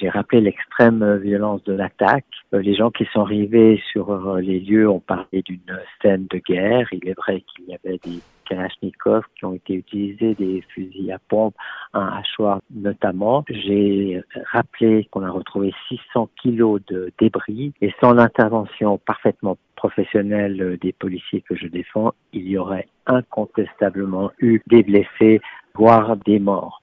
J'ai rappelé l'extrême violence de l'attaque. Euh, les gens qui sont arrivés sur euh, les lieux ont parlé d'une scène de guerre. Il est vrai qu'il y avait des Kalachnikov qui ont été utilisés, des fusils à pompe, un hachoir notamment. J'ai rappelé qu'on a retrouvé 600 kilos de débris et sans l'intervention parfaitement professionnelle des policiers que je défends, il y aurait incontestablement eu des blessés, voire des morts.